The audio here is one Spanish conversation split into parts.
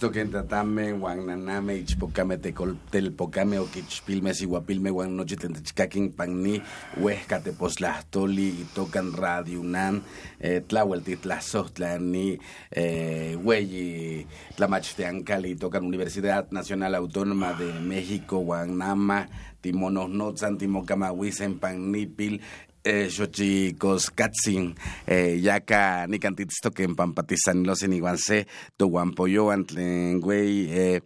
Kenitstoken tatame, wan naname, ichpocame telpocame, oquichpilme, siguapilme, wan noche tentechcaquin panni, huesca teposlahtoli, tocan radio unam, eh, tlahueltitlazotlani, eh, hueyi, tlamachteancali, tocan Universidad Nacional Autónoma de México, Guanama, timonos timocamahuisen, pannipil, eh, xochicos katzin eh, yaka nikantitztoken pampatizanilosen iguanse tohuampoyoan tlen güey eh,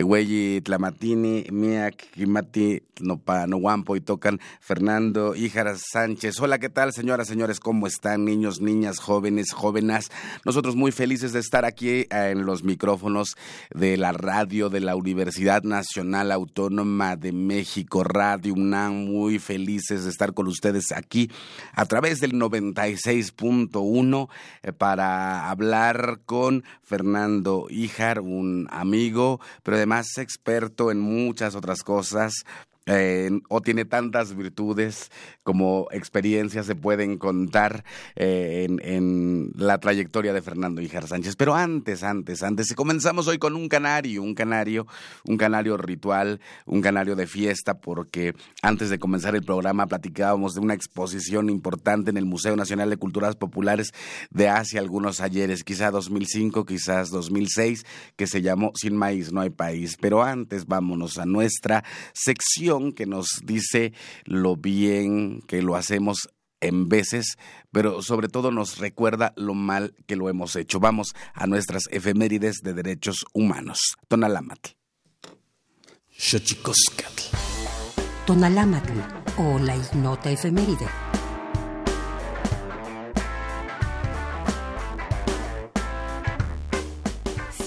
güey tlamatini miak kimati nopa nohuampo y tocan Fernando Híjar Sánchez. Hola, ¿qué tal, señoras, señores? ¿Cómo están, niños, niñas, jóvenes, jóvenes? Nosotros muy felices de estar aquí en los micrófonos de la radio de la Universidad Nacional Autónoma de México, Radio UNAM, muy felices de estar con ustedes aquí a través del 96.1 eh, para hablar con Fernando Híjar, un amigo, pero además experto en muchas otras cosas, o tiene tantas virtudes como experiencias se pueden contar eh, en, la trayectoria de Fernando Hijar Sánchez. Pero antes, antes, antes, comenzamos hoy con un canario, un canario, un canario ritual, un canario de fiesta, porque antes de comenzar el programa platicábamos de una exposición importante en el Museo Nacional de Culturas Populares de hace algunos ayeres, quizá 2005, quizás 2006, que se llamó Sin Maíz no hay país. Pero antes vámonos a nuestra sección que nos dice lo bien que lo hacemos en veces, pero sobre todo nos recuerda lo mal que lo hemos hecho. Vamos a nuestras efemérides de derechos humanos. Tonalámatl. Tonalámatl o la ignota efeméride.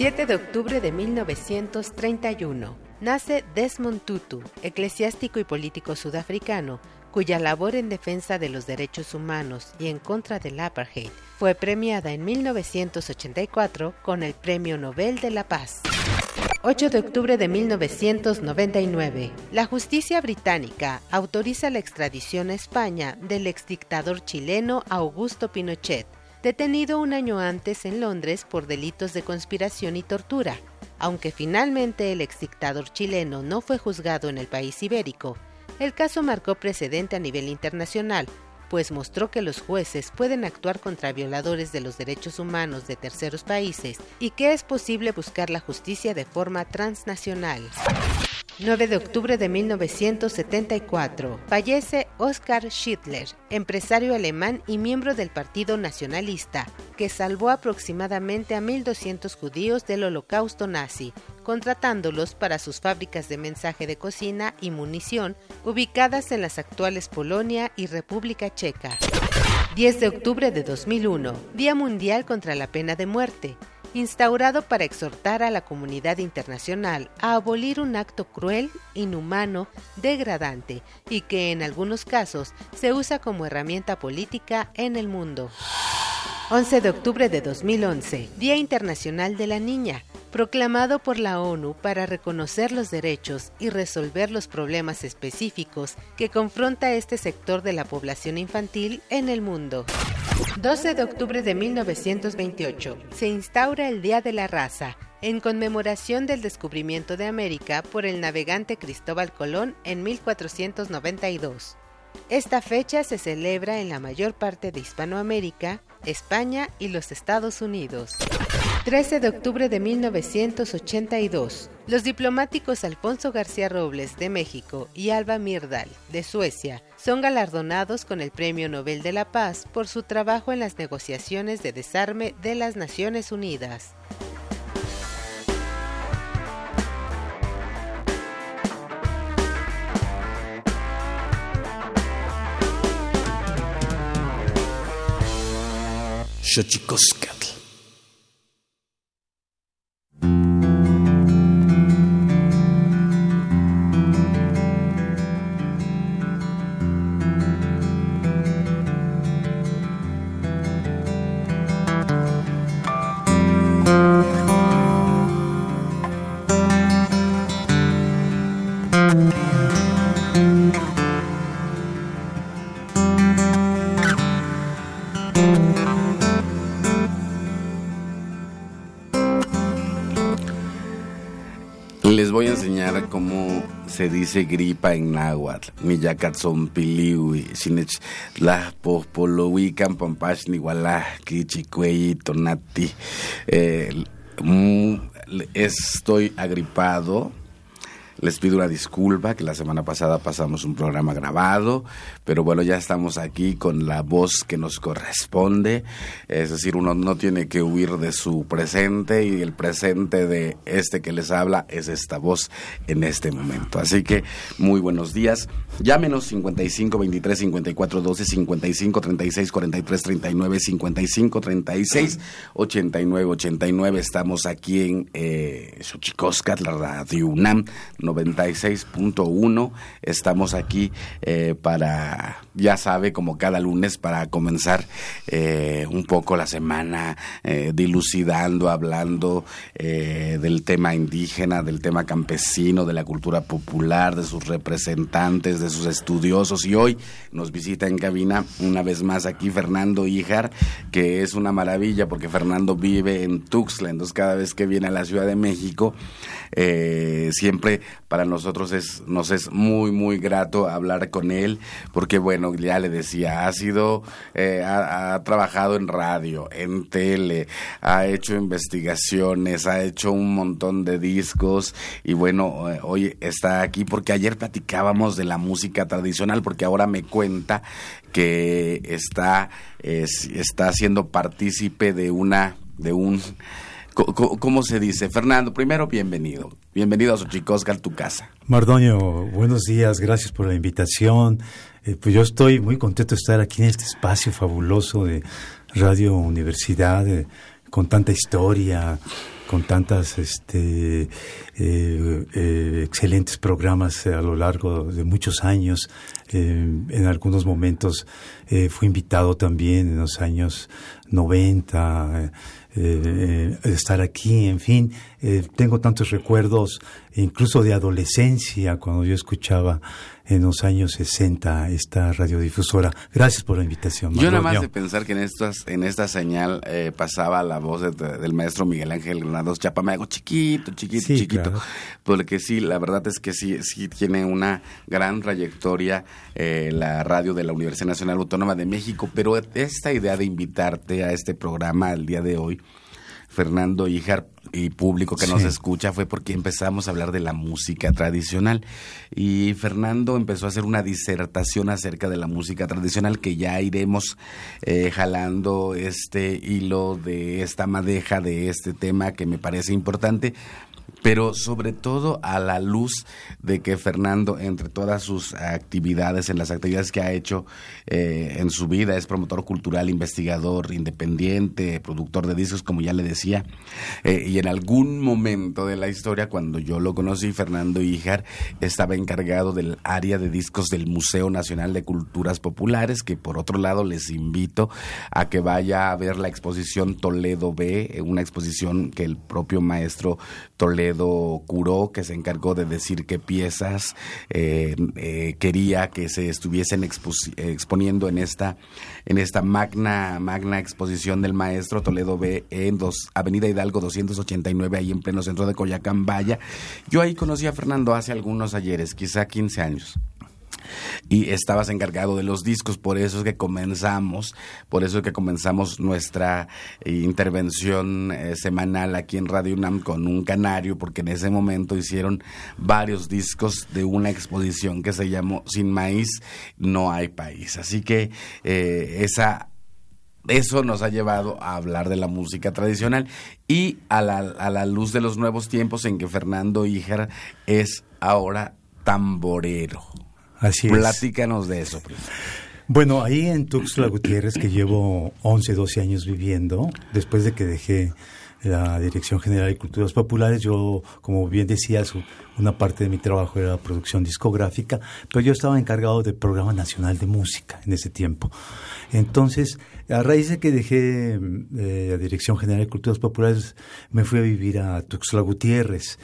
7 de octubre de 1931 nace Desmond Tutu, eclesiástico y político sudafricano, cuya labor en defensa de los derechos humanos y en contra del apartheid fue premiada en 1984 con el Premio Nobel de la Paz. 8 de octubre de 1999, la justicia británica autoriza la extradición a España del exdictador chileno Augusto Pinochet, detenido un año antes en Londres por delitos de conspiración y tortura. Aunque finalmente el exdictador chileno no fue juzgado en el país ibérico, el caso marcó precedente a nivel internacional, pues mostró que los jueces pueden actuar contra violadores de los derechos humanos de terceros países y que es posible buscar la justicia de forma transnacional. 9 de octubre de 1974. Fallece Oskar Schittler, empresario alemán y miembro del Partido Nacionalista, que salvó aproximadamente a 1.200 judíos del holocausto nazi, contratándolos para sus fábricas de mensaje de cocina y munición ubicadas en las actuales Polonia y República Checa. 10 de octubre de 2001, Día Mundial contra la Pena de Muerte instaurado para exhortar a la comunidad internacional a abolir un acto cruel, inhumano, degradante y que en algunos casos se usa como herramienta política en el mundo. 11 de octubre de 2011, Día Internacional de la Niña, proclamado por la ONU para reconocer los derechos y resolver los problemas específicos que confronta este sector de la población infantil en el mundo. 12 de octubre de 1928 se instaura el Día de la Raza, en conmemoración del descubrimiento de América por el navegante Cristóbal Colón en 1492. Esta fecha se celebra en la mayor parte de Hispanoamérica, España y los Estados Unidos. 13 de octubre de 1982. Los diplomáticos Alfonso García Robles de México y Alba Mirdal de Suecia son galardonados con el Premio Nobel de la Paz por su trabajo en las negociaciones de desarme de las Naciones Unidas. Shotjikoskatl. Se dice gripa en náhuatl, miyacatzon piliwi, sinech la pospolowican pampash ni kichicuey tonati. Eh, estoy agripado. Les pido una disculpa que la semana pasada pasamos un programa grabado, pero bueno, ya estamos aquí con la voz que nos corresponde. Es decir, uno no tiene que huir de su presente y el presente de este que les habla es esta voz en este momento. Así que muy buenos días. Llámenos 55 23 54 12 55 36 43 39 55 36 89 89. Estamos aquí en eh, Xochicoscat, la radio UNAM 96.1. Estamos aquí eh, para, ya sabe, como cada lunes, para comenzar eh, un poco la semana eh, dilucidando, hablando del tema indígena, del tema campesino, de la cultura popular, de sus representantes, de sus estudiosos. Y hoy nos visita en cabina una vez más aquí Fernando Ijar, que es una maravilla porque Fernando vive en Tuxtla, entonces cada vez que viene a la Ciudad de México, siempre para nosotros es, nos es muy, muy grato hablar con él, porque bueno, ya le decía, ha sido, eh, ha, trabajado en radio, en tele, ha hecho investigaciones, ha hecho un montón de discos y bueno, eh, hoy está aquí porque ayer platicábamos de la música tradicional, porque ahora me cuenta que está, está siendo partícipe de una, de un ¿Cómo se dice? Fernando, primero, bienvenido. Bienvenido a Xochicosca, tu casa. Mardoño, buenos días, gracias por la invitación. Eh, pues yo estoy muy contento de estar aquí en este espacio fabuloso de Radio Universidad, eh, con tanta historia, con tantas este, eh, excelentes programas a lo largo de muchos años. en algunos momentos fui invitado también en los años 90 eh, estar aquí, en fin, eh, tengo tantos recuerdos, incluso de adolescencia, cuando yo escuchaba en los años 60 esta radiodifusora. Gracias por la invitación. Yo nada más de pensar que en estas en esta señal eh, pasaba la voz del maestro Miguel Ángel Granados Chapa, me hago chiquito, chiquito, chiquito. Porque sí, la verdad es que sí, sí tiene una gran trayectoria eh, la radio de la Universidad Nacional Autónoma de México, pero esta idea de invitarte a este programa el día de hoy, Fernando Ijar y público que nos escucha fue porque empezamos a hablar de la música tradicional. Y Fernando empezó a hacer una disertación acerca de la música tradicional que ya iremos eh, jalando este hilo de esta madeja de este tema que me parece importante pero sobre todo a la luz de que Fernando, entre todas sus actividades, en las actividades que ha hecho eh, en su vida, es promotor cultural, investigador, independiente, productor de discos, como ya le decía, eh, y en algún momento de la historia, cuando yo lo conocí, Fernando Ijar estaba encargado del área de discos del Museo Nacional de Culturas Populares, que por otro lado les invito a que vaya a ver la exposición Toledo B, una exposición que el propio maestro Toledo curó, que se encargó de decir qué piezas eh, eh, quería que se estuviesen exponiendo en esta, en esta magna, magna exposición del maestro Toledo B en dos, Avenida Hidalgo 289, ahí en pleno centro de Coyacán, Vaya. Yo ahí conocí a Fernando hace algunos ayeres, quizá 15 años y estabas encargado de los discos, por eso es que comenzamos, por eso es que comenzamos nuestra intervención eh, semanal aquí en Radio UNAM con un canario, porque en ese momento hicieron varios discos de una exposición que se llamó Sin maíz no hay país. Así que eh, esa eso nos ha llevado a hablar de la música tradicional y a la, a la luz de los nuevos tiempos en que Fernando Híjar es ahora tamborero. Así Platícanos de eso. Bueno, ahí en Tuxtla Gutiérrez, que llevo 11, 12 años viviendo, después de que dejé la Dirección General de Culturas Populares, yo, como bien decías, una parte de mi trabajo era la producción discográfica, pero yo estaba encargado del Programa Nacional de Música en ese tiempo. Entonces, a raíz de que dejé eh, la Dirección General de Culturas Populares, me fui a vivir a Tuxtla Gutiérrez.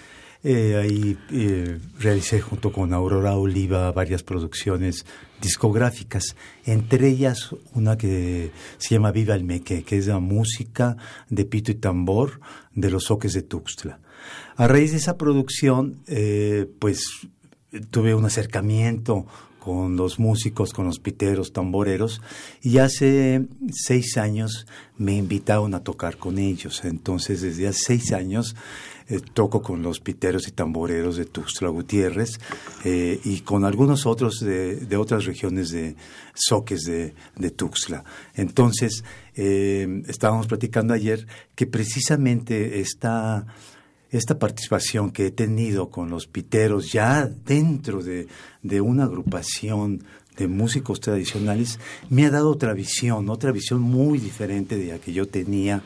Eh, ahí eh, realicé junto con Aurora Oliva varias producciones discográficas, entre ellas una que se llama Viva el Meque, que es la música de pito y tambor de los soques de Tuxtla. A raíz de esa producción, eh, pues tuve un acercamiento con los músicos, con los piteros, tamboreros, y hace seis años me invitaron a tocar con ellos. Entonces, desde hace seis años eh, toco con los piteros y tamboreros de Tuxtla Gutiérrez eh, y con algunos otros de, otras regiones de soques de, de Tuxtla. Entonces, eh, estábamos platicando ayer que precisamente esta esta participación que he tenido con los piteros ya dentro de, de, una agrupación de músicos tradicionales me ha dado otra visión, otra visión muy diferente de la que yo tenía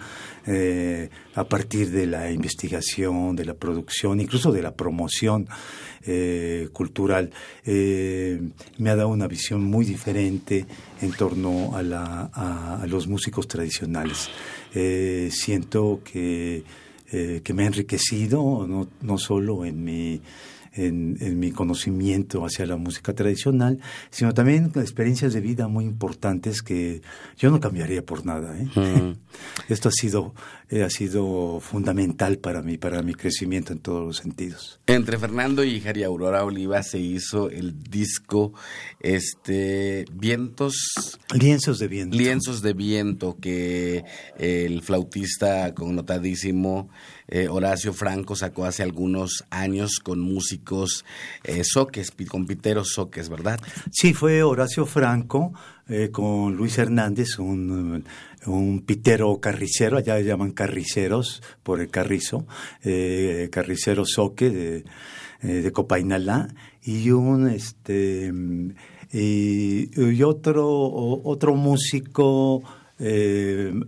eh, a partir de la investigación, de la producción, incluso de la promoción eh, cultural. Eh, me ha dado una visión muy diferente en torno a, la, a, los músicos tradicionales. siento que, que me ha enriquecido, no, no solo en mi en, mi conocimiento hacia la música tradicional, sino también experiencias de vida muy importantes que yo no cambiaría por nada. ¿eh? Esto ha sido, eh, ha sido fundamental para mí, para mi crecimiento en todos los sentidos. Entre Fernando y Jari Aurora Oliva se hizo el disco este Vientos. Lienzos de viento. Lienzos de viento que el flautista connotadísimo eh, Horacio Franco sacó hace algunos años con músicos eh, soques, con piteros soques, ¿verdad? Sí, fue Horacio Franco eh, con Luis Hernández, un, un, pitero carricero, allá le llaman carriceros por el carrizo, eh, carricero soque de, de Copainalá, y un este y, otro otro músico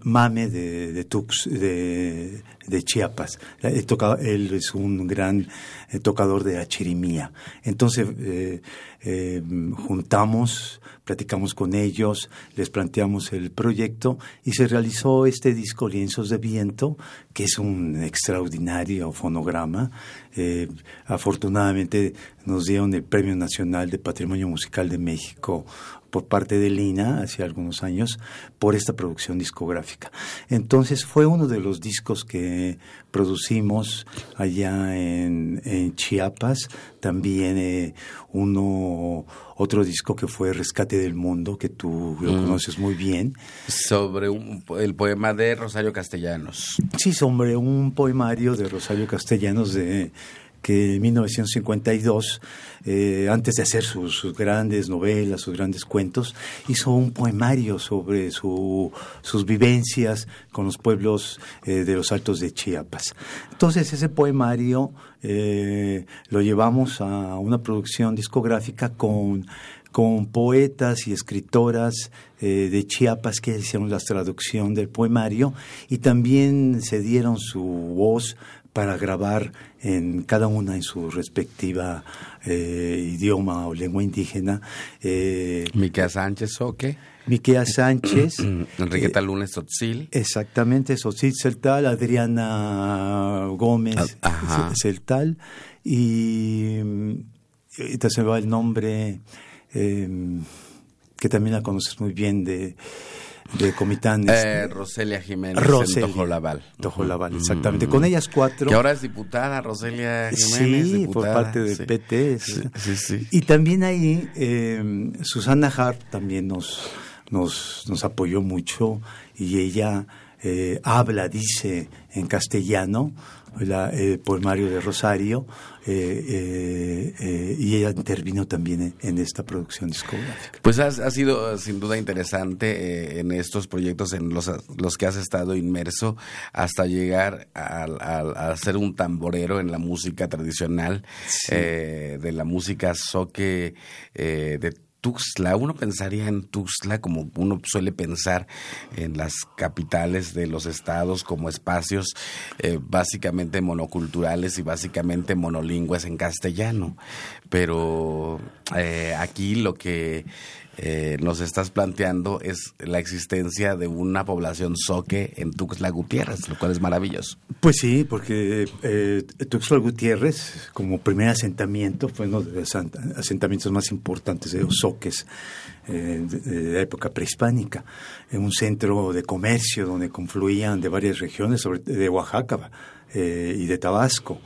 Mame de, de, Tux, de, de Chiapas. él es un gran eh, tocador de achirimía. Entonces eh, eh, juntamos, platicamos con ellos, les planteamos el proyecto y se realizó este disco Lienzos de Viento, que es un extraordinario fonograma. afortunadamente nos dieron el Premio Nacional de Patrimonio Musical de México por parte de Lina hace algunos años por esta producción discográfica. Entonces fue uno de los discos que producimos allá en, Chiapas, también eh, uno otro disco que fue Rescate del Mundo, que tú lo mm. conoces muy bien. Sobre el poema de Rosario Castellanos. Sí, sobre un poemario de Rosario Castellanos de que en 1952, eh, antes de hacer sus, grandes novelas, sus grandes cuentos, hizo un poemario sobre su, sus vivencias con los pueblos eh, de los Altos de Chiapas. Entonces ese poemario eh, lo llevamos a una producción discográfica con con poetas y escritoras de Chiapas que hicieron la traducción del poemario y también se dieron su voz para grabar en cada una en su respectiva eh, idioma o lengua indígena. Eh, Miquea Sánchez, ¿o qué? Miquea Sánchez. Enriqueta eh, Lunes Sotzil. Exactamente, Sotzil Celtal, Adriana Gómez ah, Celtal. Y, y se va el nombre, eh, que también la conoces muy bien, de de Comitán. Eh, Roselia Jiménez Roselia, en Tojolabal. Tojolabal, exactamente. Con ellas cuatro. Que ahora es diputada, Roselia Jiménez. Sí, por parte del PT. Sí, sí, Y también ahí eh, Susana Hart también nos, nos, nos apoyó mucho y ella eh, habla, dice en castellano, el poemario de Rosario, eh, eh, eh, y ella intervino también en, esta producción discográfica. Pues ha, sido sin duda interesante en estos proyectos en los, los que has estado inmerso hasta llegar a, ser un tamborero en la música tradicional, de la música soque de Tuxtla, uno pensaría en Tuxtla como uno suele pensar en las capitales de los estados como espacios eh, básicamente monoculturales y básicamente monolingües en castellano. Pero eh, aquí lo que eh, nos estás planteando es la existencia de una población soque en Tuxtla Gutiérrez, lo cual es maravilloso. Pues sí, porque eh, Tuxtla Gutiérrez, como primer asentamiento, fue uno de los asentamientos más importantes de los soques eh, de, la época prehispánica, en un centro de comercio donde confluían de varias regiones, sobre, de Oaxaca y de Tabasco.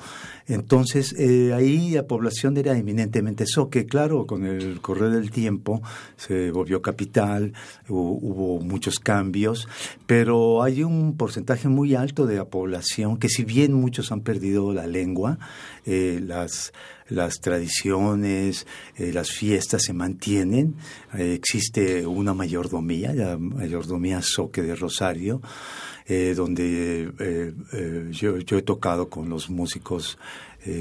Entonces, eh, ahí la población era eminentemente soque. Claro, con el correr del tiempo se volvió capital, hubo, muchos cambios, pero hay un porcentaje muy alto de la población que si bien muchos han perdido la lengua, eh, las las tradiciones, eh, las fiestas se mantienen. existe una mayordomía, la mayordomía Soque de Rosario, eh, donde eh, eh, yo, yo, he tocado con los músicos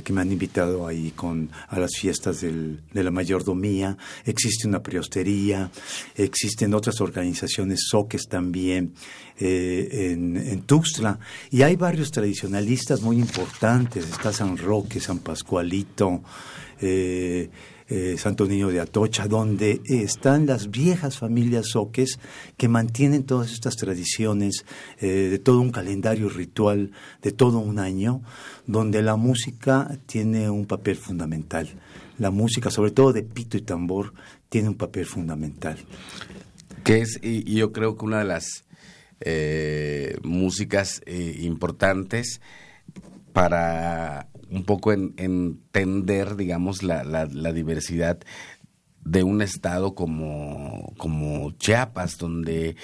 que me han invitado ahí con, a las fiestas del, de la mayordomía. Existe una priostería, existen otras organizaciones, soques también, en, Tuxtla. Y hay varios tradicionalistas muy importantes. Está San Roque, San Pascualito. Eh, eh, Santo Niño de Atocha, donde están las viejas familias soques que mantienen todas estas tradiciones eh, de todo un calendario ritual de todo un año, donde la música tiene un papel fundamental. La música, sobre todo de pito y tambor, tiene un papel fundamental. Que es, y, yo creo que una de las eh, músicas importantes para un poco en, entender, digamos, la, la, diversidad de un estado como, como Chiapas, donde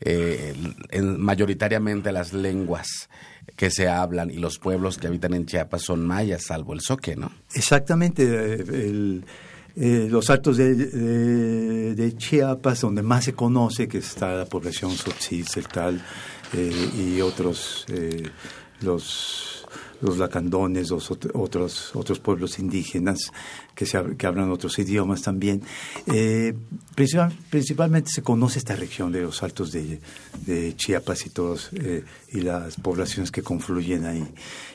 eh, mayoritariamente las lenguas que se hablan y los pueblos que habitan en Chiapas son mayas, salvo el soque, ¿no? Exactamente. Eh, los altos de, de, Chiapas, donde más se conoce, que está la población Sotzil, Celtal eh, y otros, los los lacandones, los otros, otros pueblos indígenas que, se, que hablan otros idiomas también. Eh, principalmente se conoce esta región de los altos de, Chiapas y todos eh, y las poblaciones que confluyen ahí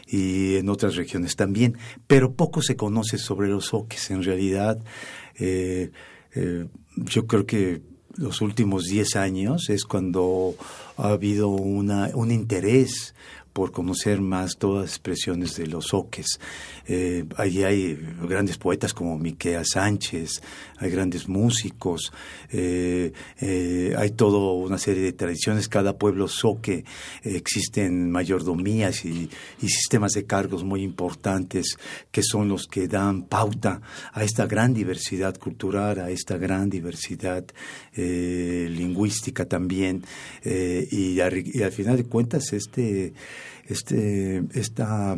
y en otras regiones también, pero poco se conoce sobre los oques. En realidad, eh, yo creo que los últimos 10 años es cuando ha habido una, un interés por conocer más todas las expresiones de los oques. Eh, allí hay grandes poetas como Miquea Sánchez, hay grandes músicos, eh, eh, hay toda una serie de tradiciones. Cada pueblo soque existen mayordomías y, sistemas de cargos muy importantes que son los que dan pauta a esta gran diversidad cultural, a esta gran diversidad lingüística también. y, y al final de cuentas, este este, esta,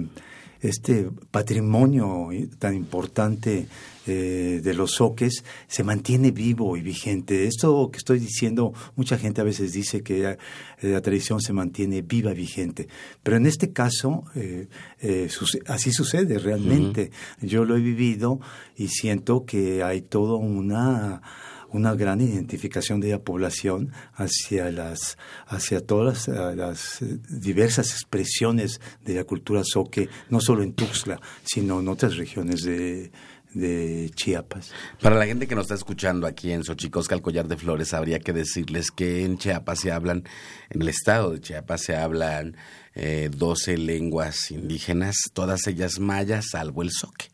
este patrimonio tan importante eh, de los soques se mantiene vivo y vigente. Esto que estoy diciendo, mucha gente a veces dice que eh, la, tradición se mantiene viva y vigente, pero en este caso eh, así sucede realmente. Yo lo he vivido y siento que hay toda una una gran identificación de la población hacia las hacia todas las, eh, diversas expresiones de la cultura soque, no solo en Tuxtla, sino en otras regiones de, de Chiapas. Para la gente que nos está escuchando aquí en Xochicosca, el collar de flores, habría que decirles que en Chiapas se hablan, en el estado de Chiapas se hablan eh, 12 lenguas indígenas, todas ellas mayas, salvo el soque.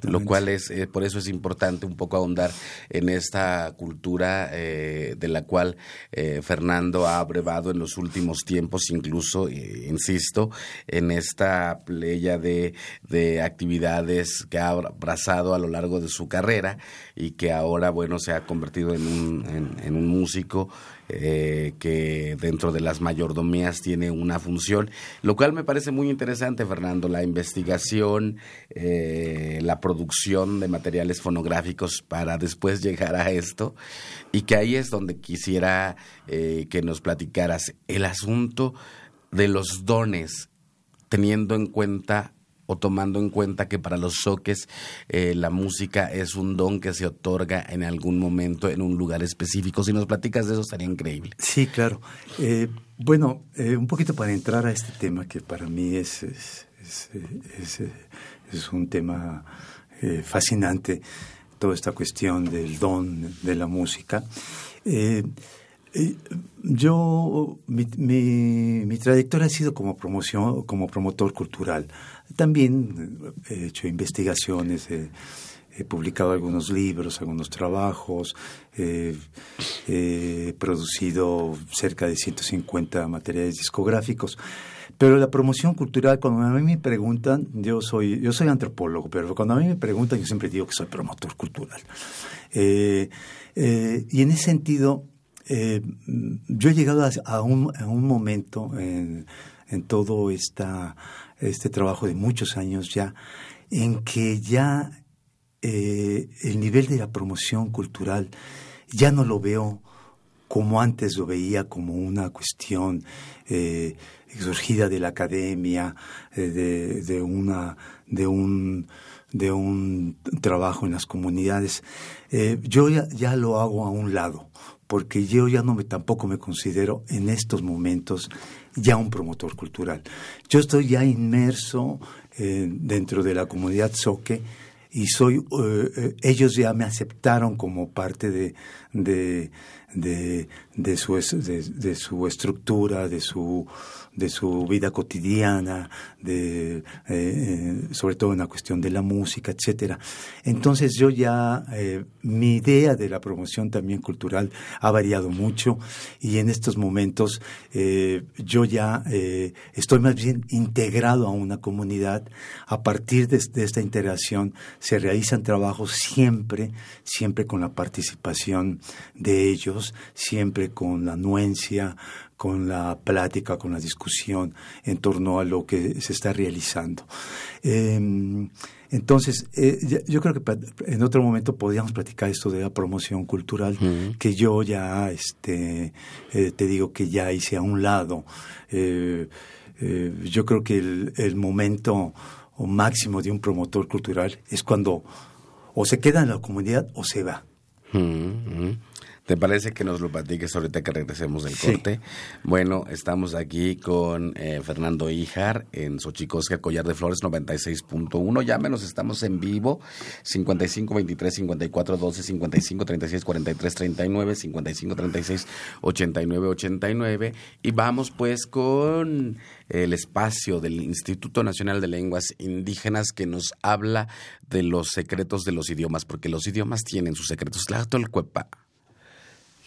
Lo cual es, eh, por eso es importante un poco ahondar en esta cultura eh, de la cual eh, Fernando ha abrevado en los últimos tiempos, incluso, insisto, en esta playa de, de actividades que ha abrazado a lo largo de su carrera y que ahora, bueno, se ha convertido en un, en un músico eh, que dentro de las mayordomías tiene una función, lo cual me parece muy interesante, Fernando, la investigación, eh, la producción de materiales fonográficos para después llegar a esto, y que ahí es donde quisiera eh, que nos platicaras el asunto de los dones, teniendo en cuenta o tomando en cuenta que para los soques eh, la música es un don que se otorga en algún momento en un lugar específico. Si nos platicas de eso, estaría increíble. Sí, claro. Eh, bueno, eh, un poquito para entrar a este tema que para mí es, es, es, es un tema fascinante, toda esta cuestión del don de la música. yo, mi, mi, mi, trayectoria ha sido como promoción, como promotor cultural. También he hecho investigaciones, he, publicado algunos libros, algunos trabajos, he producido cerca de 150 materiales discográficos. Pero la promoción cultural, cuando a mí me preguntan, yo soy, yo soy antropólogo, pero cuando a mí me preguntan, yo siempre digo que soy promotor cultural. Eh, eh, y en ese sentido, eh, yo he llegado a, un, a un, momento en, en todo esta, este trabajo de muchos años ya, en que ya el nivel de la promoción cultural ya no lo veo como antes lo veía como una cuestión eh, surgida de la academia, eh, de, una, de, un, de un trabajo en las comunidades. Eh, yo ya, lo hago a un lado, porque yo ya no me tampoco me considero en estos momentos ya un promotor cultural. Yo estoy ya inmerso dentro de la comunidad Soque y soy ellos ya me aceptaron como parte de, de, de, su, de, su estructura, de su, de su vida cotidiana, de, eh, eh, sobre todo en la cuestión de la música, etcétera. Entonces yo ya, eh, mi idea de la promoción también cultural ha variado mucho y en estos momentos yo ya estoy más bien integrado a una comunidad. A partir de, de esta integración se realizan trabajos siempre, siempre con la participación de ellos, siempre con la anuencia, con la plática, con la discusión en torno a lo que se está realizando. Em, entonces, eh, yo creo que en otro momento podríamos platicar esto de la promoción cultural, que yo ya, este, eh, te digo que ya hice a un lado. Eh, yo creo que el, momento máximo de un promotor cultural es cuando o se queda en la comunidad o se va. ¿Te parece que nos lo platiques ahorita que regresemos del corte? Bueno, estamos aquí con eh, Fernando Ijar en Xochicosca, Collar de Flores 96.1. Llámenos, estamos en vivo. 55 23 54 12 55 36 43 39 55 36 89 89. Y vamos pues con el espacio del Instituto Nacional de Lenguas Indígenas que nos habla de los secretos de los idiomas, porque los idiomas tienen sus secretos. el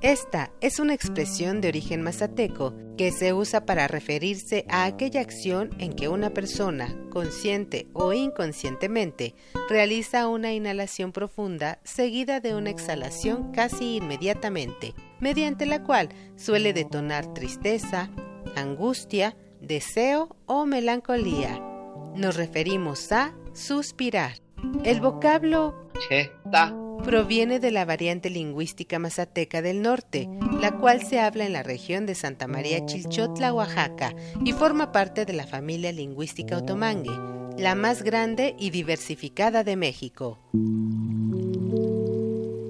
esta es una expresión de origen mazateco que se usa para referirse a aquella acción en que una persona, consciente o inconscientemente, realiza una inhalación profunda seguida de una exhalación casi inmediatamente, mediante la cual suele detonar tristeza, angustia, deseo o melancolía. Nos referimos a suspirar. El vocablo cheta proviene de la variante lingüística mazateca del norte, la cual se habla en la región de Santa María Chilchotla, Oaxaca, y forma parte de la familia lingüística otomangue, la más grande y diversificada de México.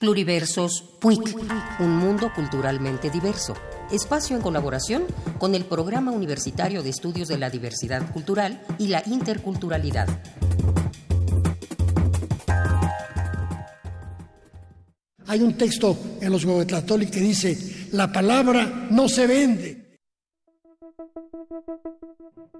Pluriversos PUIC, un mundo culturalmente diverso. Espacio en colaboración con el Programa Universitario de Estudios de la Diversidad Cultural y la Interculturalidad. Hay un texto en los Huehuetlatoli que dice, la palabra no se vende.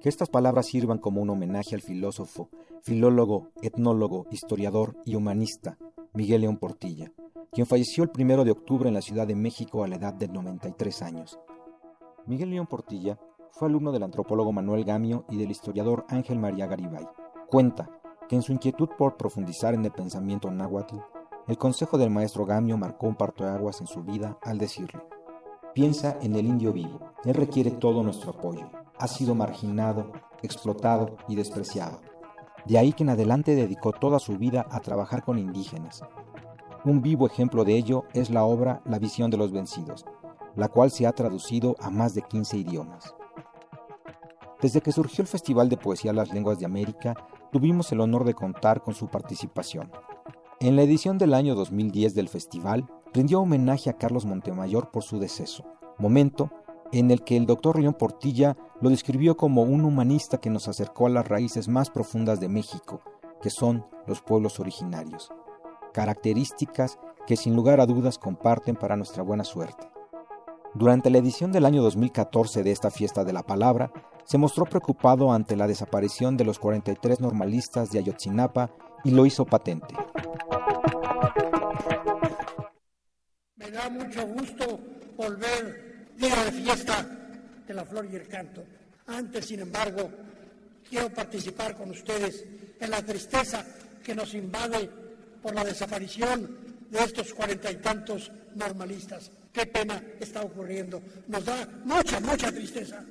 Que estas palabras sirvan como un homenaje al filósofo, filólogo, etnólogo, historiador y humanista Miguel León Portilla quien falleció el primero de octubre en la Ciudad de México a la edad de 93 años. Miguel León Portilla fue alumno del antropólogo Manuel Gamio y del historiador Ángel María Garibay. Cuenta que en su inquietud por profundizar en el pensamiento náhuatl, el consejo del maestro Gamio marcó un parto de aguas en su vida al decirle: Piensa en el indio vivo. Él requiere todo nuestro apoyo. Ha sido marginado, explotado y despreciado. De ahí que en adelante dedicó toda su vida a trabajar con indígenas. Un vivo ejemplo de ello es la obra La visión de los vencidos, la cual se ha traducido a más de 15 idiomas. Desde que surgió el Festival de Poesía Las Lenguas de América, tuvimos el honor de contar con su participación. En la edición del año 2010 del festival, rindió homenaje a Carlos Montemayor por su deceso, momento en el que el doctor León Portilla lo describió como un humanista que nos acercó a las raíces más profundas de México, que son los pueblos originarios, características que sin lugar a dudas comparten para nuestra buena suerte. Durante la edición del año 2014 de esta fiesta de la palabra, se mostró preocupado ante la desaparición de los 43 normalistas de Ayotzinapa y lo hizo patente. Me da mucho gusto volver día de fiesta de la flor y el canto. Antes, sin embargo, quiero participar con ustedes en la tristeza que nos invade por la desaparición de estos cuarenta y tantos normalistas qué pena está ocurriendo. Nos da mucha, mucha tristeza.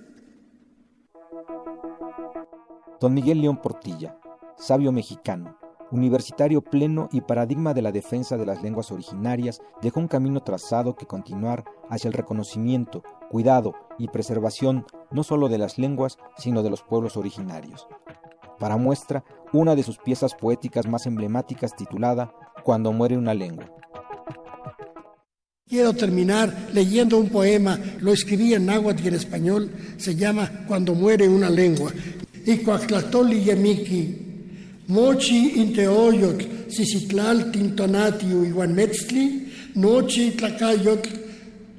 Don Miguel León Portilla, sabio mexicano, universitario pleno y paradigma de la defensa de las lenguas originarias, dejó un camino trazado que continuar hacia el reconocimiento, cuidado y preservación no solo de las lenguas, sino de los pueblos originarios. Para muestra, una de sus piezas poéticas más emblemáticas titulada Cuando muere una lengua. Quiero terminar leyendo un poema, lo escribí en náhuatl y en español, se llama Cuando muere una lengua. Icuactlatoli yemiki, mochi inteoyot, sisitlal tintonatiu iguanmetzli, nochi tlacayot,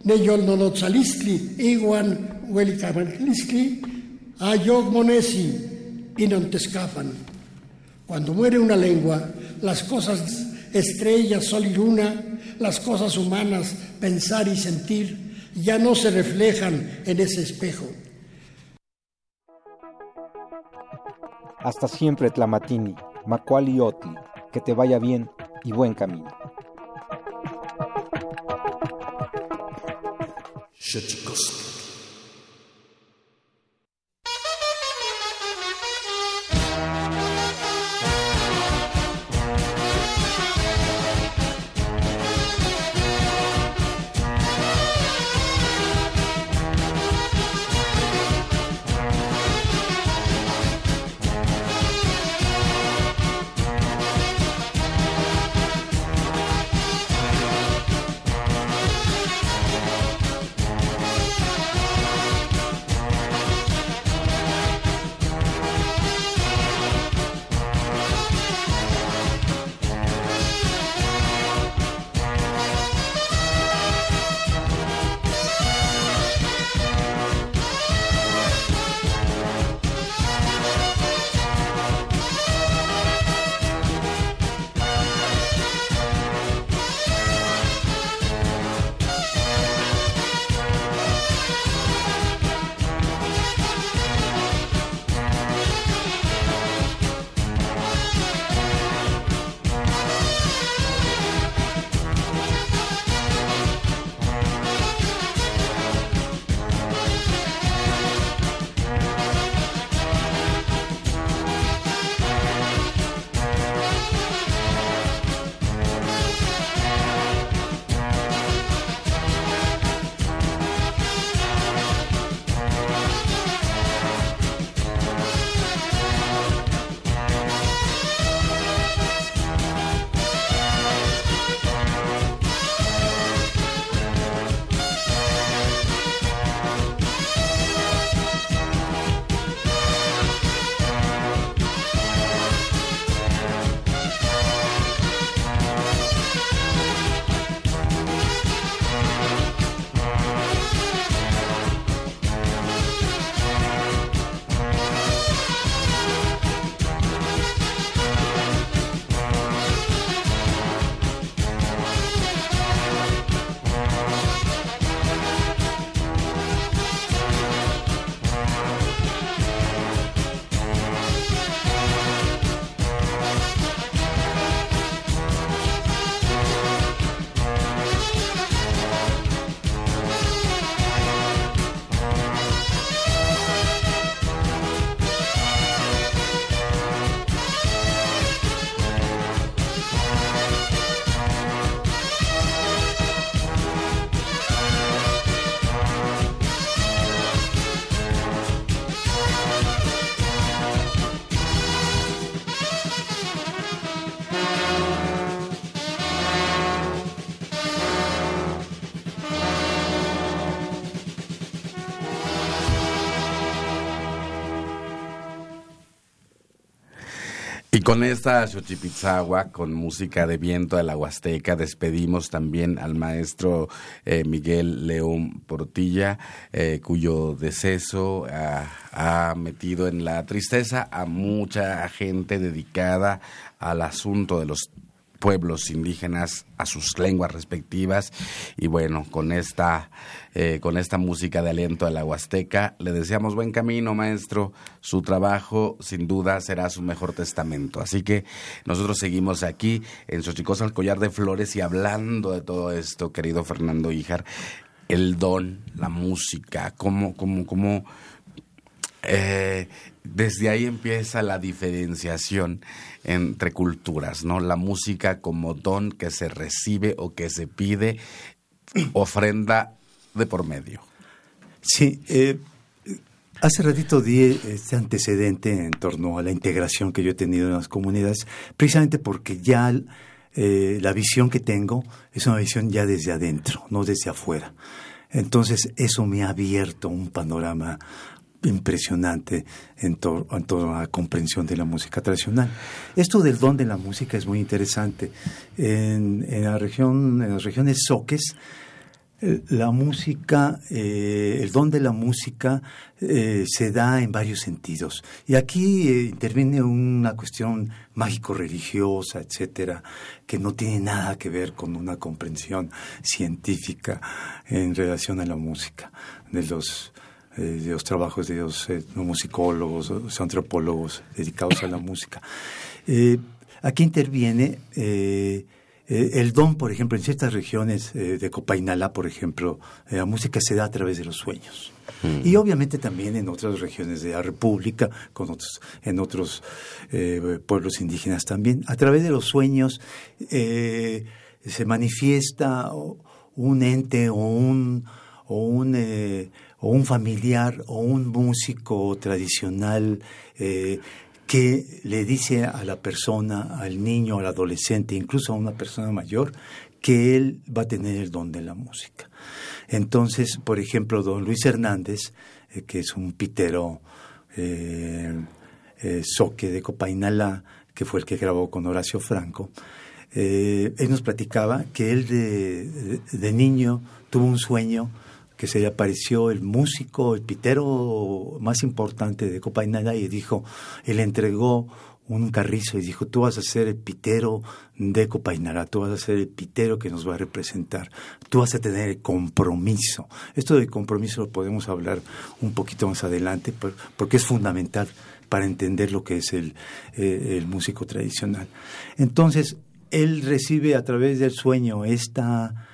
neyol nolotzalistli, iguan huelicamanlistli, ayog monesi, inontescapan. Cuando muere una lengua, las cosas estrellas, sol y luna, las cosas humanas, pensar y sentir, ya no se reflejan en ese espejo. Hasta siempre Tlamatini, Macuali Otli, que te vaya bien y buen camino. Con esta Xochipitzagua, con música de viento de la Huasteca, despedimos también al maestro eh, Miguel León Portilla, eh, cuyo deceso ha metido en la tristeza a mucha gente dedicada al asunto de los pueblos indígenas a sus lenguas respectivas. Y bueno con esta eh, con esta música de aliento de la Huasteca le deseamos buen camino maestro. Su trabajo sin duda será su mejor testamento. Así que nosotros seguimos aquí en Xochicosa el collar de flores y hablando de todo esto querido Fernando Híjar el don la música cómo cómo cómo eh, desde ahí empieza la diferenciación entre culturas, ¿no? La música como don que se recibe o que se pide, ofrenda de por medio. Sí, eh, hace ratito di este antecedente en torno a la integración que yo he tenido en las comunidades, precisamente porque ya eh, la visión que tengo es una visión ya desde adentro, no desde afuera. Entonces, eso me ha abierto un panorama impresionante en, toda la comprensión de la música tradicional. Esto del don de la música es muy interesante. En, la región, en las regiones soques, eh, la música, eh, el don de la música eh, se da en varios sentidos. Y aquí interviene una cuestión mágico-religiosa, etcétera, que no tiene nada que ver con una comprensión científica en relación a la música de los eh, de los trabajos de los eh, musicólogos, los antropólogos dedicados a la música. Eh, aquí interviene el don, por ejemplo, en ciertas regiones de Copainala, por ejemplo, la música se da a través de los sueños. Mm. Y obviamente también en otras regiones de la República, con otros, en otros pueblos indígenas también. A través de los sueños se manifiesta un ente o un, o un o un familiar o un músico tradicional eh, que le dice a la persona, al niño, al adolescente, incluso a una persona mayor, que él va a tener el don de la música. Entonces, por ejemplo, don Luis Hernández, eh, que es un pitero eh, soque de Copainala, que fue el que grabó con Horacio Franco, él nos platicaba que él de niño tuvo un sueño que se le apareció el músico, el pitero más importante de Copainala y dijo, él entregó un carrizo y dijo, tú vas a ser el pitero de Copainala, tú vas a ser el pitero que nos va a representar, tú vas a tener el compromiso. Esto del compromiso lo podemos hablar un poquito más adelante porque es fundamental para entender lo que es el, eh, el músico tradicional. Entonces, él recibe a través del sueño esta,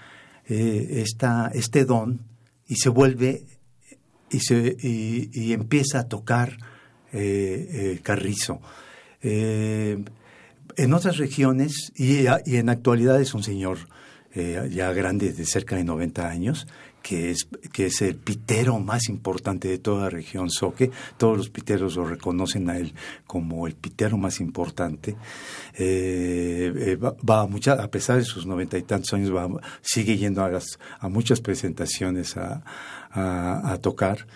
eh, esta, este don y se vuelve y, se, y, empieza a tocar eh, carrizo. Eh, en otras regiones, y, y, en actualidad es un señor eh, ya grande de cerca de 90 años, que es, que es el pitero más importante de toda la región Soque. Todos los piteros lo reconocen a él como el pitero más importante. Eh, eh, va, a, mucha, a pesar de sus noventa y tantos años, va, sigue yendo a muchas presentaciones a, a, tocar.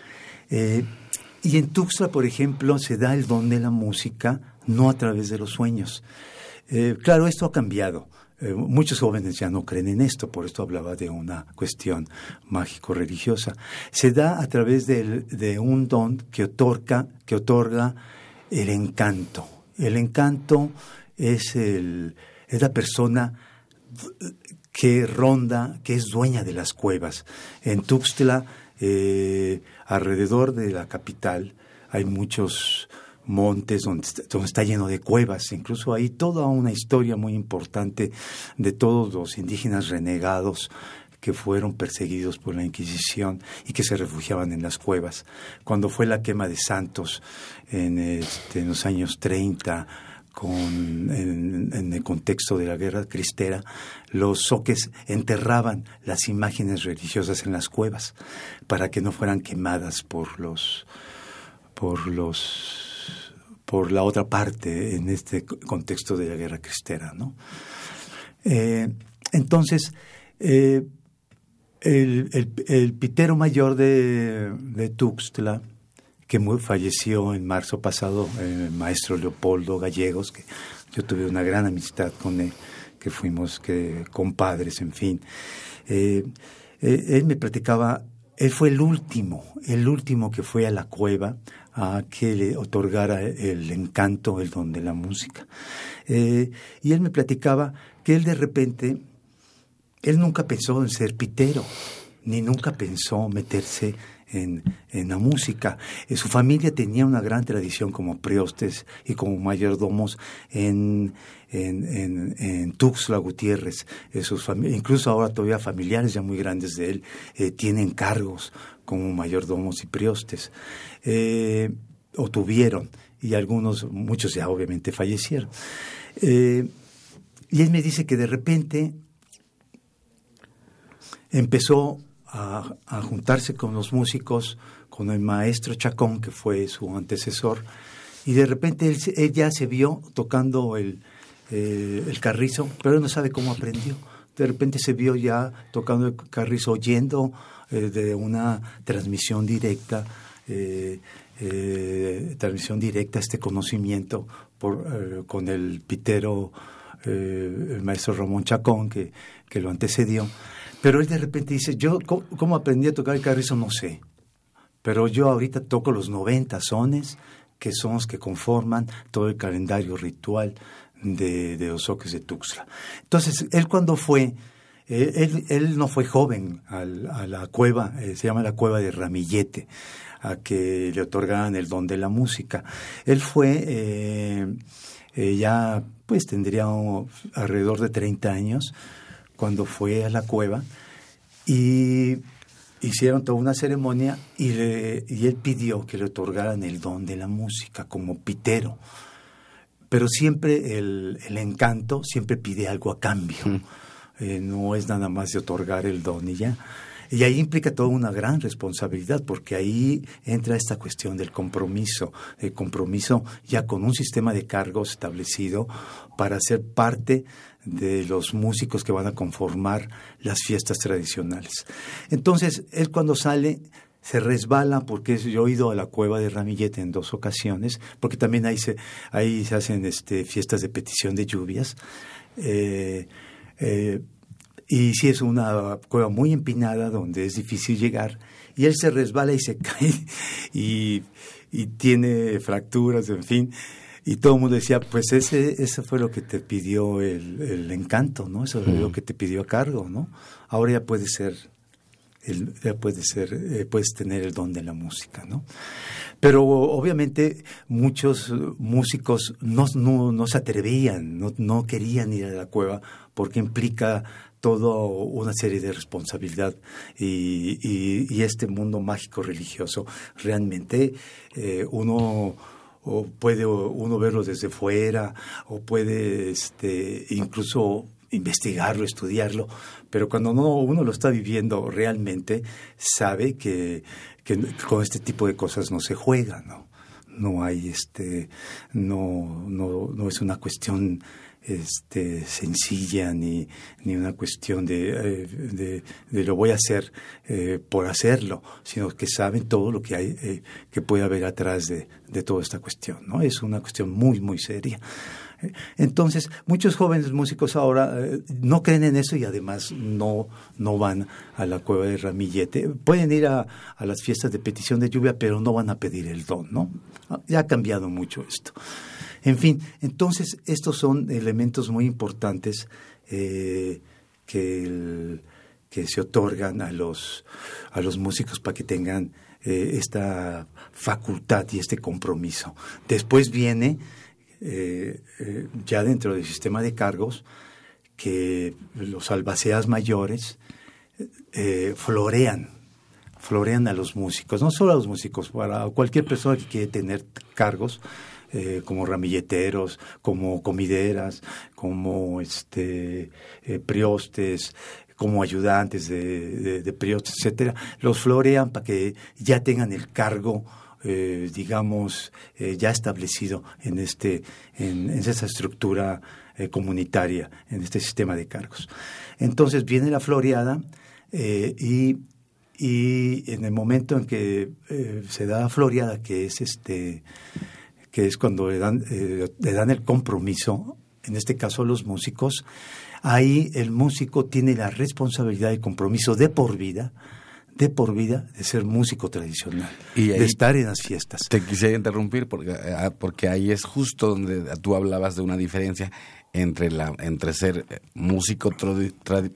Eh, y en Tuxtla, por ejemplo, se da el don de la música no a través de los sueños. claro, esto ha cambiado. Eh, muchos jóvenes ya no creen en esto, por esto hablaba de una cuestión mágico-religiosa. Se da a través de, un don que otorga, que otorga el encanto. El encanto es, el, es la persona que ronda, que es dueña de las cuevas. En Tuxtla, eh, alrededor de la capital, hay muchos montes donde está, lleno de cuevas. Incluso hay toda una historia muy importante de todos los indígenas renegados que fueron perseguidos por la Inquisición y que se refugiaban en las cuevas. Cuando fue la quema de santos en, este, los años 30, con, en, en, el contexto de la guerra cristera, los soques enterraban las imágenes religiosas en las cuevas para que no fueran quemadas por los por los por la otra parte en este contexto de la guerra cristera. ¿no? Eh, entonces, eh, el, pitero mayor de, Tuxtla, que falleció en marzo pasado, el maestro Leopoldo Gallegos, que yo tuve una gran amistad con él, que fuimos que, compadres, en fin. Eh, él me platicaba, él fue el último, el último que fue a la cueva a que le otorgara el encanto, el don de la música. Eh, y él me platicaba que él de repente, él nunca pensó en ser pitero, ni nunca pensó meterse en, la música. Eh, su familia tenía una gran tradición como priostes y como mayordomos en, en, en, Tuxtla Gutiérrez. Eh, incluso ahora todavía familiares ya muy grandes de él eh, tienen cargos como mayordomos y priostes. o tuvieron, y algunos, muchos ya obviamente fallecieron. y él me dice que de repente empezó a, juntarse con los músicos, con el maestro Chacón, que fue su antecesor, y de repente él, ya se vio tocando el, eh, el carrizo, pero él no sabe cómo aprendió. De repente se vio ya tocando el carrizo, oyendo eh, de una transmisión directa, eh, transmisión directa, este conocimiento por, con el pitero, el maestro Ramón Chacón, que, que lo antecedió. Pero él de repente dice, yo cómo, aprendí a tocar el carrizo no sé, pero yo ahorita toco los 90 sones, que son los que conforman todo el calendario ritual de, de los soques de Tuxtla. Entonces, él cuando fue, eh, él, no fue joven a la cueva, eh, se llama la cueva de Ramillete, a que le otorgaran el don de la música. Él fue eh, ya, pues tendría alrededor de 30 años, cuando fue a la cueva y hicieron toda una ceremonia y, y él pidió que le otorgaran el don de la música como pitero. Pero siempre el, el encanto siempre pide algo a cambio. Eh, no es nada más de otorgar el don y ya. Y ahí implica toda una gran responsabilidad, porque ahí entra esta cuestión del compromiso, el compromiso ya con un sistema de cargos establecido para ser parte de los músicos que van a conformar las fiestas tradicionales. Entonces, él cuando sale se resbala porque yo he ido a la cueva de Ramillete en dos ocasiones, porque también ahí se, ahí se hacen este, fiestas de petición de lluvias. Eh, eh, y sí es una cueva muy empinada donde es difícil llegar. Y él se resbala y se cae y, y tiene fracturas, en fin. Y todo el mundo decía, pues ese, ese fue lo que te pidió el, el encanto, ¿no? Eso es lo que te pidió a cargo, ¿no? Ahora ya puede ser, el, ya puede ser, eh, puedes tener el don de la música, ¿no? Pero obviamente muchos músicos no, no, no se atrevían, no, no querían ir a la cueva porque implica toda una serie de responsabilidad y, y, este mundo mágico religioso realmente eh, uno o puede uno verlo desde fuera, o puede este, incluso investigarlo, estudiarlo, pero cuando no, uno lo está viviendo realmente, sabe que, que con este tipo de cosas no se juega, ¿no? No hay este, no, no, no es una cuestión este, sencilla ni, ni una cuestión de, eh, de, lo voy a hacer eh, por hacerlo, sino que saben todo lo que hay, eh, que puede haber atrás de, de, toda esta cuestión. ¿no? Es una cuestión muy, muy seria. Entonces, muchos jóvenes músicos ahora no creen en eso y además no, no van a la cueva de Ramillete. Pueden ir a, a las fiestas de petición de lluvia, pero no van a pedir el don, ¿no? Ya ha cambiado mucho esto. En fin, entonces estos son elementos muy importantes eh, que, que, se otorgan a los, a los músicos para que tengan eh, esta facultad y este compromiso. Después viene, eh, ya dentro del sistema de cargos, que los albaceas mayores florean florean a los músicos, no solo a los músicos, para cualquier persona que quiere tener cargos, eh, como ramilleteros, como comideras, como este, eh, priostes, como ayudantes de, priostes, etcétera, los florean para que ya tengan el cargo eh, digamos, ya establecido en, este, en, esa estructura comunitaria, en este sistema de cargos. Entonces viene la floreada y y en el momento en que se da floreada, que es este que es cuando le dan, le dan el compromiso, en este caso los músicos, ahí el músico tiene la responsabilidad y compromiso de por vida de por vida de ser músico tradicional, y de estar en las fiestas. Te quisiera interrumpir porque, ah, porque ahí es justo donde tú hablabas de una diferencia entre la entre ser músico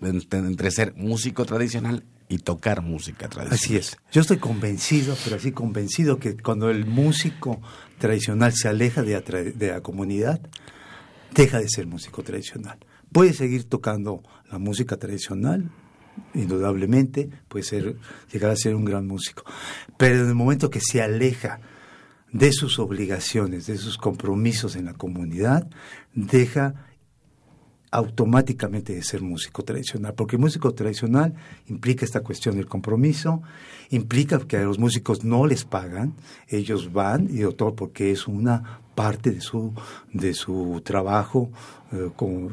entre ser músico tradicional y tocar música tradicional. Así es. Yo estoy convencido, pero así convencido que cuando el músico tradicional se aleja de la comunidad, deja de ser músico tradicional. Puede seguir tocando la música tradicional, indudablemente, puede ser, llegar a ser un gran músico. Pero en el momento que se aleja de sus obligaciones, de sus compromisos en la comunidad, deja automáticamente de ser músico tradicional, porque músico tradicional implica esta cuestión del compromiso, implica que a los músicos no les pagan, ellos van y todo porque es una parte de su de su trabajo eh,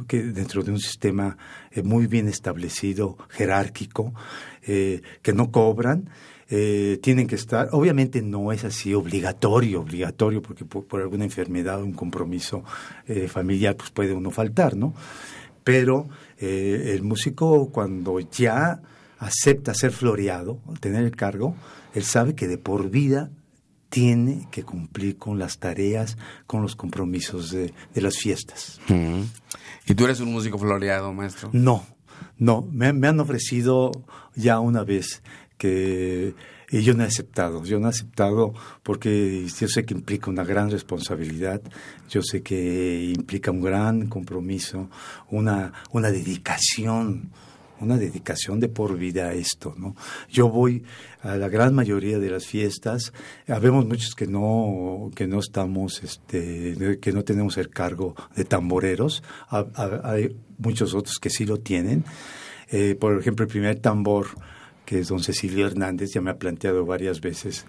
que dentro de un sistema eh, muy bien establecido, jerárquico, eh, que no cobran. Tienen que estar, obviamente no es así obligatorio, obligatorio, porque por, por alguna enfermedad o un compromiso familiar pues puede uno faltar, ¿no? Pero el músico cuando ya acepta ser floreado, tener el cargo, él sabe que de por vida tiene que cumplir con las tareas, con los compromisos de, las fiestas. ¿Y tú eres un músico floreado, maestro? No, no, me, han ofrecido ya una vez que yo no he aceptado, yo no he aceptado porque yo sé que implica una gran responsabilidad, yo sé que implica un gran compromiso, una, una dedicación una dedicación de por vida a esto, ¿no? Yo voy a la gran mayoría de las fiestas, habemos muchos que no que no estamos este que no tenemos el cargo de tamboreros, hay muchos otros que sí lo tienen. Eh, por ejemplo, el primer tambor que es don Cecilio Hernández ya me ha planteado varias veces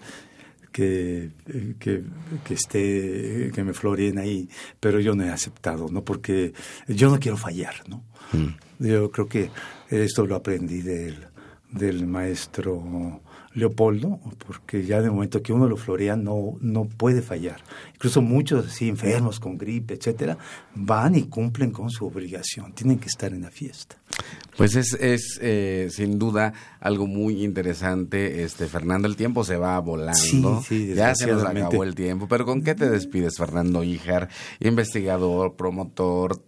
que, que, que, esté, que me floreen ahí, pero yo no he aceptado, ¿no? Porque yo no quiero fallar, ¿no? Mm. Yo creo que esto lo aprendí del, del maestro Leopoldo, porque ya de momento que uno lo florea no, no puede fallar. Incluso muchos así enfermos con gripe, etcétera, van y cumplen con su obligación, tienen que estar en la fiesta. Pues es, es eh, sin duda algo muy interesante. Este Fernando, el tiempo se va volando. ya se nos acabó el tiempo. Pero ¿con qué te despides, Fernando Híjar, investigador, promotor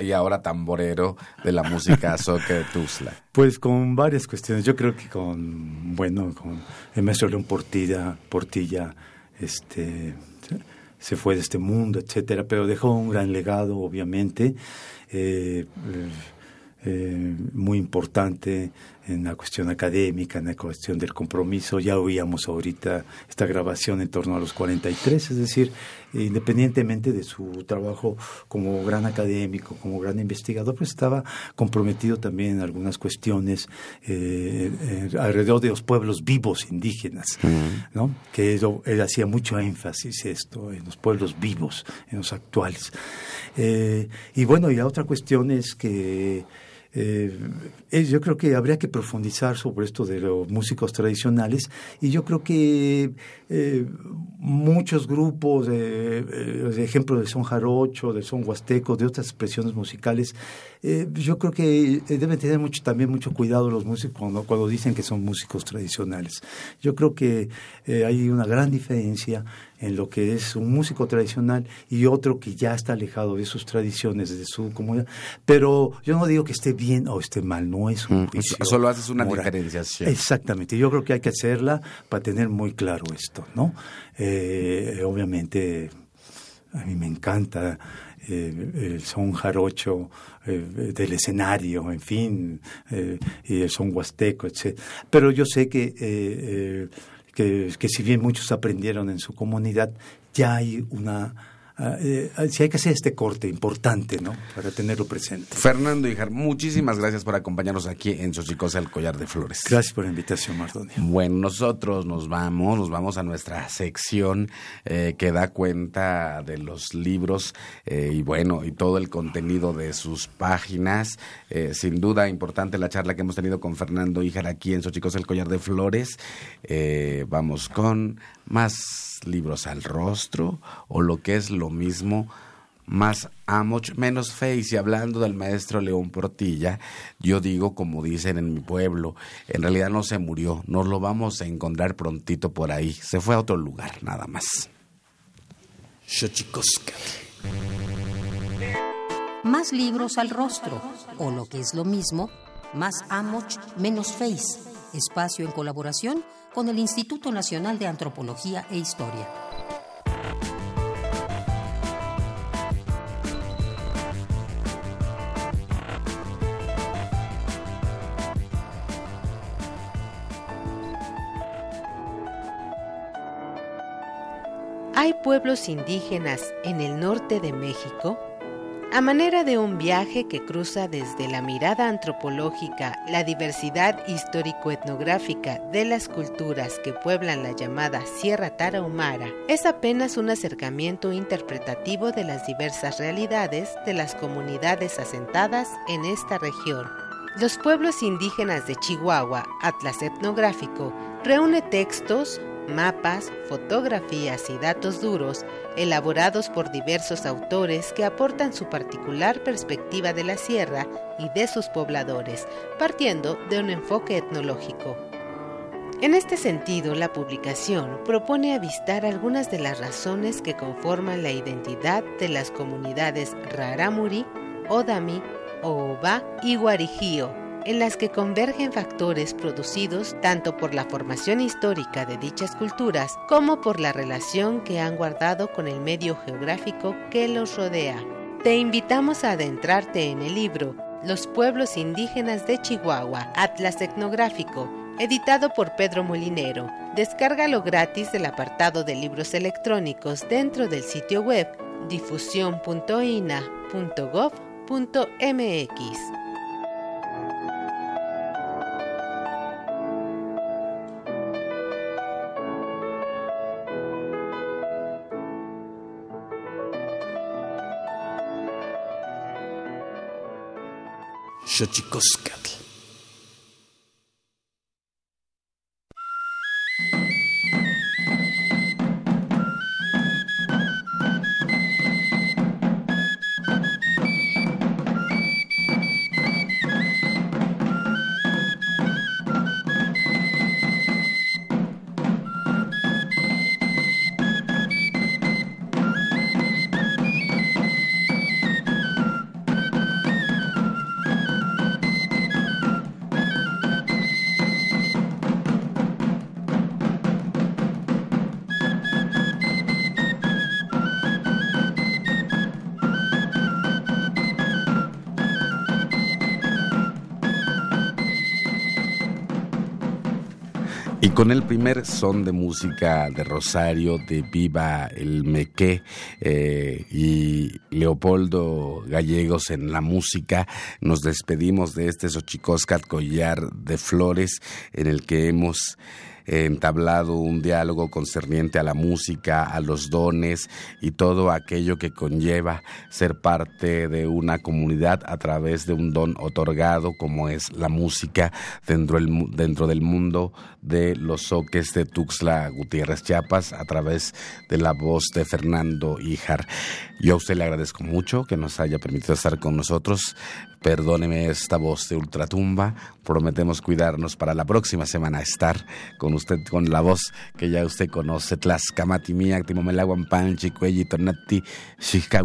y ahora tamborero de la música soca de Tuzla? Pues con varias cuestiones. Yo creo que con, bueno, con el maestro León Portilla, Portilla, este se fue de este mundo, etcétera, pero dejó un gran legado, obviamente. Eh, eh, muy importante en la cuestión académica, en la cuestión del compromiso. Ya oíamos ahorita esta grabación en torno a los 43, es decir, independientemente de su trabajo como gran académico, como gran investigador, pues estaba comprometido también en algunas cuestiones eh, eh, alrededor de los pueblos vivos indígenas, ¿no? que él hacía mucho énfasis esto, en los pueblos vivos, en los actuales. y bueno, y la otra cuestión es que eh, yo creo que habría que profundizar sobre esto de los músicos tradicionales y yo creo que eh, muchos grupos, de, eh, ejemplo de son jarocho, de son huasteco, de otras expresiones musicales, eh, yo creo que deben tener mucho, también mucho cuidado los músicos cuando, cuando dicen que son músicos tradicionales. Yo creo que hay una gran diferencia en lo que es un músico tradicional y otro que ya está alejado de sus tradiciones, de su comunidad. Pero yo no digo que esté bien o esté mal, no es un juicio. Solo haces una diferenciación. Exactamente, yo creo que hay que hacerla para tener muy claro esto, ¿no? Eh, obviamente, a mí me encanta eh, el son jarocho eh, del escenario, en fin, y el son huasteco, etc. Pero yo sé que que, si bien muchos aprendieron en su comunidad, ya hay una eh, si hay que hacer este corte importante, ¿no? Para tenerlo presente. Fernando Ijar, muchísimas gracias por acompañarnos aquí en Xochicosa, el Collar de Flores. Gracias por la invitación, Mardonio. Bueno, nosotros nos vamos, nos vamos a nuestra sección eh, que da cuenta de los libros eh, y bueno, y todo el contenido de sus páginas. sin duda, importante la charla que hemos tenido con Fernando Ijar aquí en Xochicosa, el Collar de Flores. vamos con más libros al rostro o lo que es lo mismo, más Amoch, menos face. Y hablando del maestro León Portilla, yo digo, como dicen en mi pueblo, en realidad no se murió, nos lo vamos a encontrar prontito por ahí. Se fue a otro lugar, nada más. Más libros al rostro, o lo que es lo mismo, más Amoch, menos face. Espacio en colaboración con el Instituto Nacional de Antropología e Historia. Hay pueblos indígenas en el norte de México a manera de un viaje que cruza desde la mirada antropológica la diversidad histórico-etnográfica de las culturas que pueblan la llamada Sierra Tarahumara, es apenas un acercamiento interpretativo de las diversas realidades de las comunidades asentadas en esta región. Los pueblos indígenas de Chihuahua, Atlas Etnográfico, reúne textos, mapas, fotografías y datos duros elaborados por diversos autores que aportan su particular perspectiva de la sierra y de sus pobladores, partiendo de un enfoque etnológico. En este sentido, la publicación propone avistar algunas de las razones que conforman la identidad de las comunidades Raramuri, Odami, Ooba y Guarijío, en las que convergen factores producidos tanto por la formación histórica de dichas culturas como por la relación que han guardado con el medio geográfico que los rodea. Te invitamos a adentrarte en el libro Los pueblos indígenas de Chihuahua, Atlas Etnográfico, editado por Pedro Molinero. Descárgalo gratis del apartado de libros electrónicos dentro del sitio web difusión.ina.gov.mx. Xochicoscatl. Con el primer son de música de Rosario, de Viva el Mequé eh, y Leopoldo Gallegos en la música, nos despedimos de este Xochicóscat Collar de Flores en el que hemos entablado un diálogo concerniente a la música, a los dones y todo aquello que conlleva ser parte de una comunidad a través de un don otorgado como es la música dentro, dentro del mundo de los soques de Tuxtla Gutiérrez Chiapas a través de la voz de Fernando Ijar. Yo a usted le agradezco mucho que nos haya permitido estar con nosotros. Perdóneme esta voz de ultratumba. Prometemos cuidarnos para la próxima semana estar con usted con la voz que ya usted conoce. Tlaxcamati miak, timomelaguan panchi, cuelli, tonati, Esto